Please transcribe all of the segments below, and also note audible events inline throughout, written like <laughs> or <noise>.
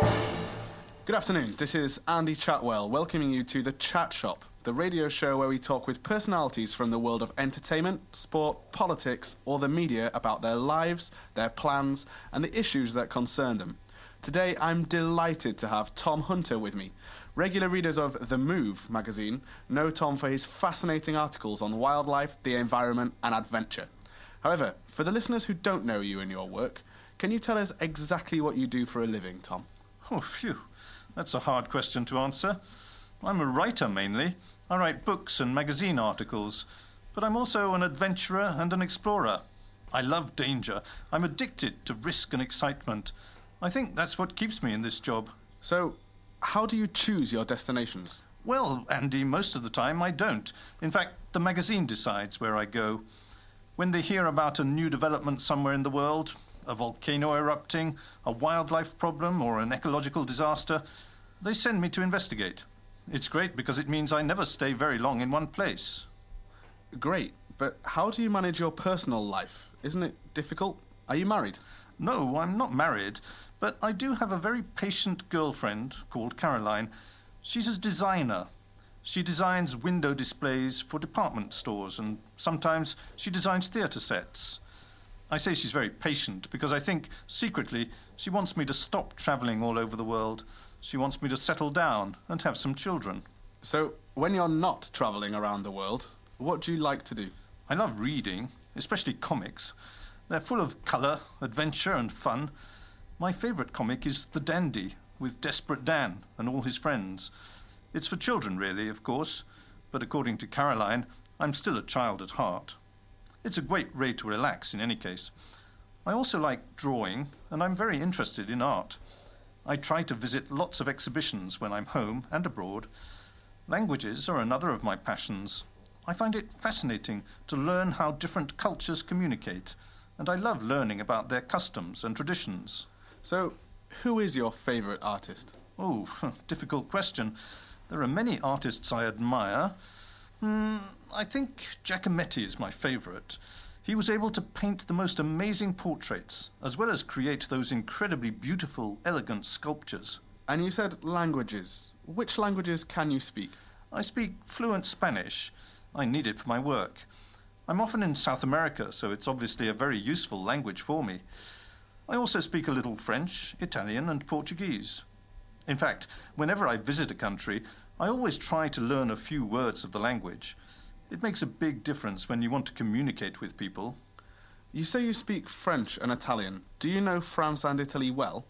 Good afternoon. This is Andy Chatwell welcoming you to the Chat Shop, the radio show where we talk with personalities from the world of entertainment, sport, politics, or the media about their lives, their plans, and the issues that concern them. Today, I'm delighted to have Tom Hunter with me. Regular readers of The Move magazine know Tom for his fascinating articles on wildlife, the environment, and adventure. However, for the listeners who don't know you and your work, can you tell us exactly what you do for a living, Tom? Oh, phew. That's a hard question to answer. I'm a writer mainly. I write books and magazine articles. But I'm also an adventurer and an explorer. I love danger. I'm addicted to risk and excitement. I think that's what keeps me in this job. So, how do you choose your destinations? Well, Andy, most of the time I don't. In fact, the magazine decides where I go. When they hear about a new development somewhere in the world, a volcano erupting, a wildlife problem, or an ecological disaster, they send me to investigate. It's great because it means I never stay very long in one place. Great, but how do you manage your personal life? Isn't it difficult? Are you married? No, I'm not married, but I do have a very patient girlfriend called Caroline. She's a designer. She designs window displays for department stores, and sometimes she designs theatre sets. I say she's very patient because I think, secretly, she wants me to stop travelling all over the world. She wants me to settle down and have some children. So, when you're not travelling around the world, what do you like to do? I love reading, especially comics. They're full of colour, adventure, and fun. My favourite comic is The Dandy, with Desperate Dan and all his friends. It's for children, really, of course, but according to Caroline, I'm still a child at heart. It's a great way to relax, in any case. I also like drawing, and I'm very interested in art. I try to visit lots of exhibitions when I'm home and abroad. Languages are another of my passions. I find it fascinating to learn how different cultures communicate, and I love learning about their customs and traditions. So, who is your favourite artist? Oh, <laughs> difficult question. There are many artists I admire. Mm, I think Giacometti is my favourite. He was able to paint the most amazing portraits, as well as create those incredibly beautiful, elegant sculptures. And you said languages. Which languages can you speak? I speak fluent Spanish. I need it for my work. I'm often in South America, so it's obviously a very useful language for me. I also speak a little French, Italian, and Portuguese. In fact, whenever I visit a country, I always try to learn a few words of the language. It makes a big difference when you want to communicate with people. You say you speak French and Italian. Do you know France and Italy well?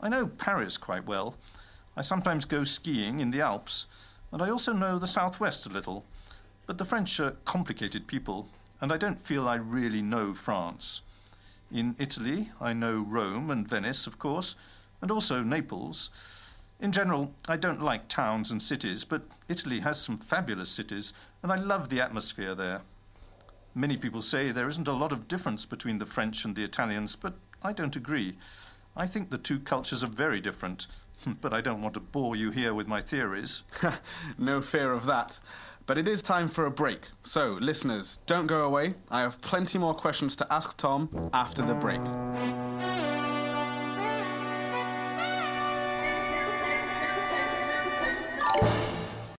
I know Paris quite well. I sometimes go skiing in the Alps, and I also know the southwest a little. But the French are complicated people, and I don't feel I really know France. In Italy, I know Rome and Venice, of course, and also Naples. In general, I don't like towns and cities, but Italy has some fabulous cities, and I love the atmosphere there. Many people say there isn't a lot of difference between the French and the Italians, but I don't agree. I think the two cultures are very different, <laughs> but I don't want to bore you here with my theories. <laughs> no fear of that. But it is time for a break. So, listeners, don't go away. I have plenty more questions to ask Tom after the break.